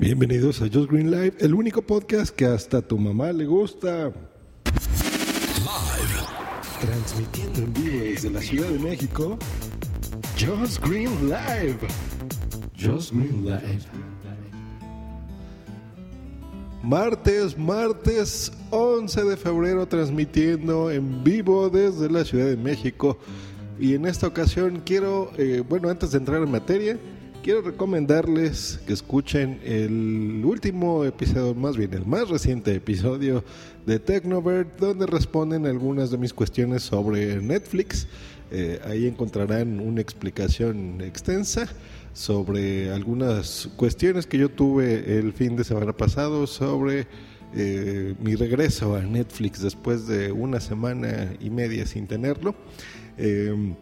Bienvenidos a Just Green Live, el único podcast que hasta tu mamá le gusta. Transmitiendo en vivo desde la Ciudad de México, Just Green Live. Just Green Live. Martes, martes 11 de febrero, transmitiendo en vivo desde la Ciudad de México. Y en esta ocasión quiero, eh, bueno, antes de entrar en materia, quiero recomendarles que escuchen el último episodio, más bien el más reciente episodio de Technovert, donde responden algunas de mis cuestiones sobre Netflix. Eh, ahí encontrarán una explicación extensa sobre algunas cuestiones que yo tuve el fin de semana pasado sobre eh, mi regreso a Netflix después de una semana y media sin tenerlo. Eh,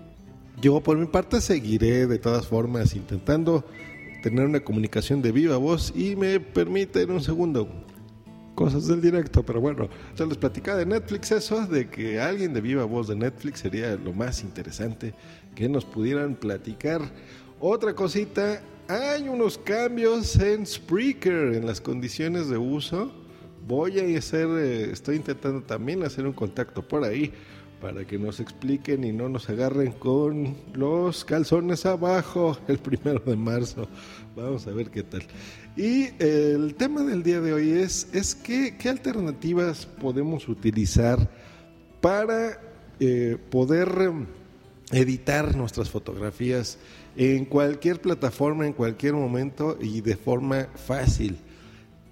yo por mi parte seguiré de todas formas intentando tener una comunicación de viva voz y me permiten un segundo cosas del directo, pero bueno, yo les platicaba de Netflix eso, de que alguien de viva voz de Netflix sería lo más interesante que nos pudieran platicar. Otra cosita, hay unos cambios en Spreaker, en las condiciones de uso. Voy a hacer, eh, estoy intentando también hacer un contacto por ahí para que nos expliquen y no nos agarren con los calzones abajo el primero de marzo. Vamos a ver qué tal. Y el tema del día de hoy es, es qué alternativas podemos utilizar para eh, poder editar nuestras fotografías en cualquier plataforma, en cualquier momento y de forma fácil.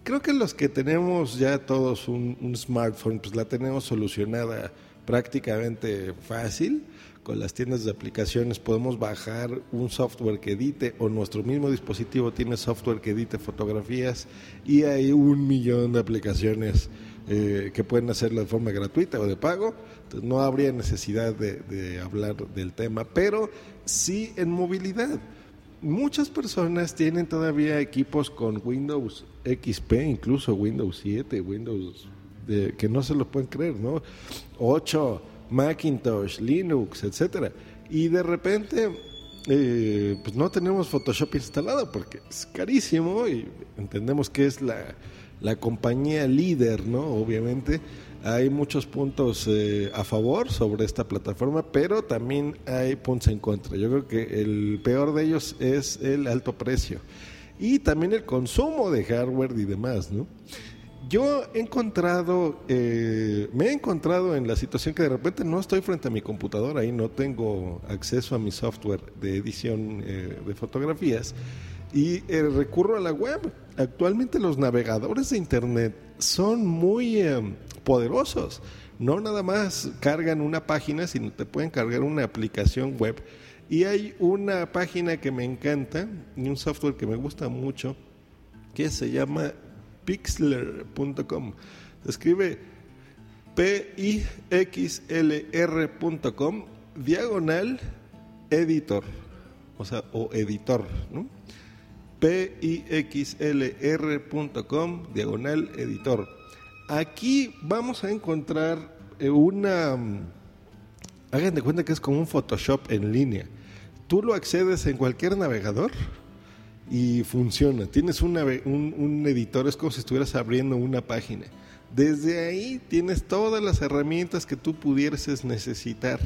Creo que los que tenemos ya todos un smartphone, pues la tenemos solucionada prácticamente fácil. Con las tiendas de aplicaciones podemos bajar un software que edite o nuestro mismo dispositivo tiene software que edite fotografías y hay un millón de aplicaciones eh, que pueden hacerlo de forma gratuita o de pago. Entonces no habría necesidad de, de hablar del tema, pero sí en movilidad. Muchas personas tienen todavía equipos con Windows XP, incluso Windows 7, Windows que no se lo pueden creer, ¿no? 8, Macintosh, Linux, etcétera. Y de repente, eh, pues no tenemos Photoshop instalado porque es carísimo y entendemos que es la, la compañía líder, ¿no? Obviamente hay muchos puntos eh, a favor sobre esta plataforma, pero también hay puntos en contra. Yo creo que el peor de ellos es el alto precio y también el consumo de hardware y demás, ¿no? Yo he encontrado, eh, me he encontrado en la situación que de repente no estoy frente a mi computadora y no tengo acceso a mi software de edición eh, de fotografías y eh, recurro a la web. Actualmente los navegadores de Internet son muy poderosos. No nada más cargan una página, sino te pueden cargar una aplicación web. Y hay una página que me encanta y un software que me gusta mucho que se llama pixlr.com. Se escribe P-I-X-L-R.com diagonal editor, o sea, o editor, ¿no? P-I-X-L-R.com diagonal editor. Aquí vamos a encontrar eh, una. Hagan de cuenta que es como un Photoshop en línea. Tú lo accedes en cualquier navegador y funciona. Tienes un, un, editor, es como si estuvieras abriendo una página. Desde ahí tienes todas las herramientas que tú pudieses necesitar.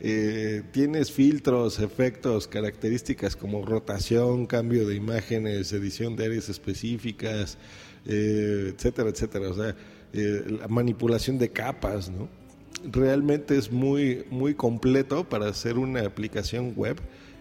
Eh, tienes filtros, efectos, características como rotación, cambio de imágenes, edición de áreas específicas, eh, etcétera, etcétera. O sea, eh, la manipulación de capas, ¿no? Realmente es muy, muy completo para hacer una aplicación web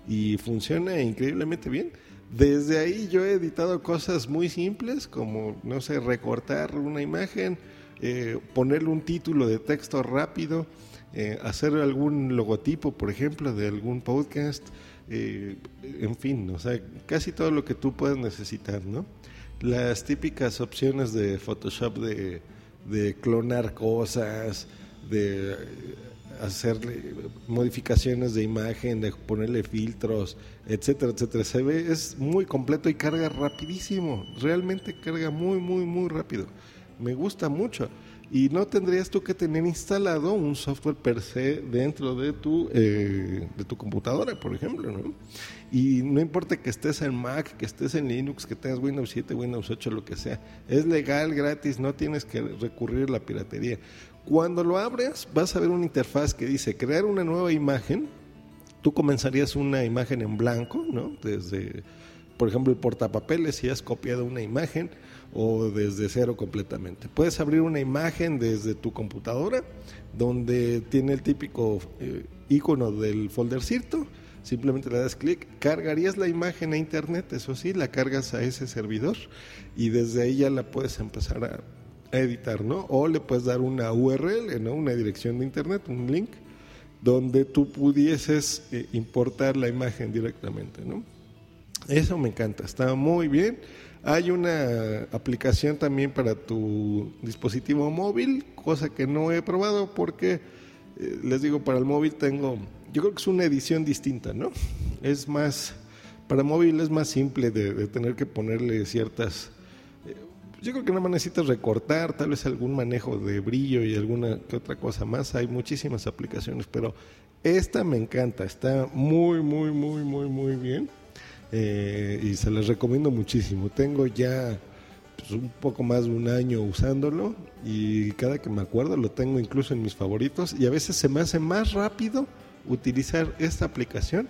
y funciona increíblemente bien. Desde ahí yo he editado cosas muy simples como, no sé, recortar una imagen, eh, ponerle un título de texto rápido, eh, hacer algún logotipo, por ejemplo, de algún podcast, eh, en fin, o sea, casi todo lo que tú puedas necesitar, ¿no? Las típicas opciones de Photoshop de, de clonar cosas, de hacerle modificaciones de imagen, de ponerle filtros, etcétera, etcétera. Se ve, es muy completo y carga rapidísimo. Realmente carga muy, muy, muy rápido. Me gusta mucho. y no tendrías tú que tener instalado un software per se dentro de tu, eh, de tu computadora, por ejemplo. ¿no? Y no importa que estés en Mac, que estés en Linux, que tengas Windows 7, Windows 8, lo que sea. Es legal, gratis, no tienes que recurrir a la piratería. Cuando lo abres, vas a ver una interfaz que dice crear una nueva imagen. Tú comenzarías una imagen en blanco, ¿no? Desde, por ejemplo, el portapapeles, si has copiado una imagen o desde cero completamente. Puedes abrir una imagen desde tu computadora donde tiene el típico eh, icono del foldercito. Simplemente le das clic, cargarías la imagen a internet, eso sí, la cargas a ese servidor y desde ahí ya la puedes empezar a, editar, ¿no? O le puedes dar una URL, ¿no? Una dirección de internet, un link, donde tú pudieses eh, importar la imagen directamente, ¿no? Eso me encanta, está muy bien. Hay una aplicación también para tu dispositivo móvil, cosa que no he probado porque, eh, les digo, para el móvil tengo, yo creo que es una edición distinta, ¿no? Es más, para móvil es más simple de tener que ponerle ciertas yo creo que nada más necesitas recortar, tal vez algún manejo de brillo y alguna que otra cosa más. Hay muchísimas aplicaciones, pero esta me encanta, está muy, muy, muy, muy, muy bien. Eh, y se las recomiendo muchísimo. Tengo ya pues, un poco más de un año usándolo y cada que me acuerdo lo tengo incluso en mis favoritos y a veces se me hace más rápido utilizar esta aplicación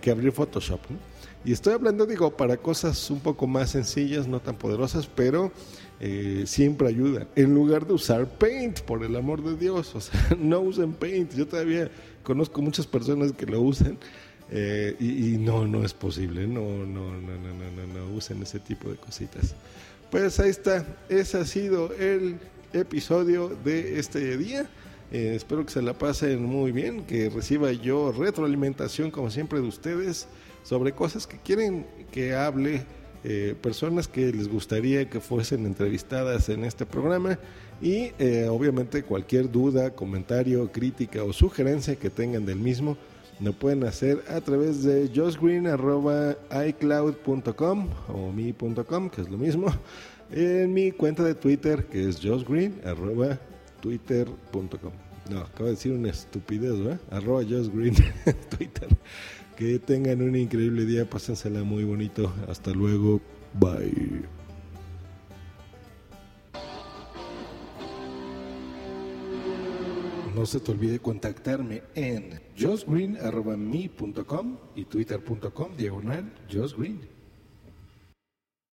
que abrir Photoshop. Y estoy hablando, digo, para cosas un poco más sencillas, no tan poderosas, pero eh, siempre ayuda. En lugar de usar Paint, por el amor de Dios, o sea, no usen Paint. Yo todavía conozco muchas personas que lo usan eh, y, no, no es posible. No, no, no, no, no, no, no usen ese tipo de cositas. Pues ahí está. Ese ha sido el episodio de este día. Eh, espero que se la pasen muy bien, que reciba yo retroalimentación como siempre de ustedes sobre cosas que quieren que hable, eh, personas que les gustaría que fuesen entrevistadas en este programa y eh, obviamente cualquier duda, comentario, crítica o sugerencia que tengan del mismo lo pueden hacer a través de josgreen.icloud.com o mi.com, que es lo mismo, en mi cuenta de Twitter, que es josgreen.twitter.com. No, acabo de decir una estupidez, ¿verdad? Arroba josgreen Twitter. Que tengan un increíble día, pásensela muy bonito. Hasta luego. Bye. No se te olvide contactarme en josgreen.me.com y twitter.com diagonal josgreen.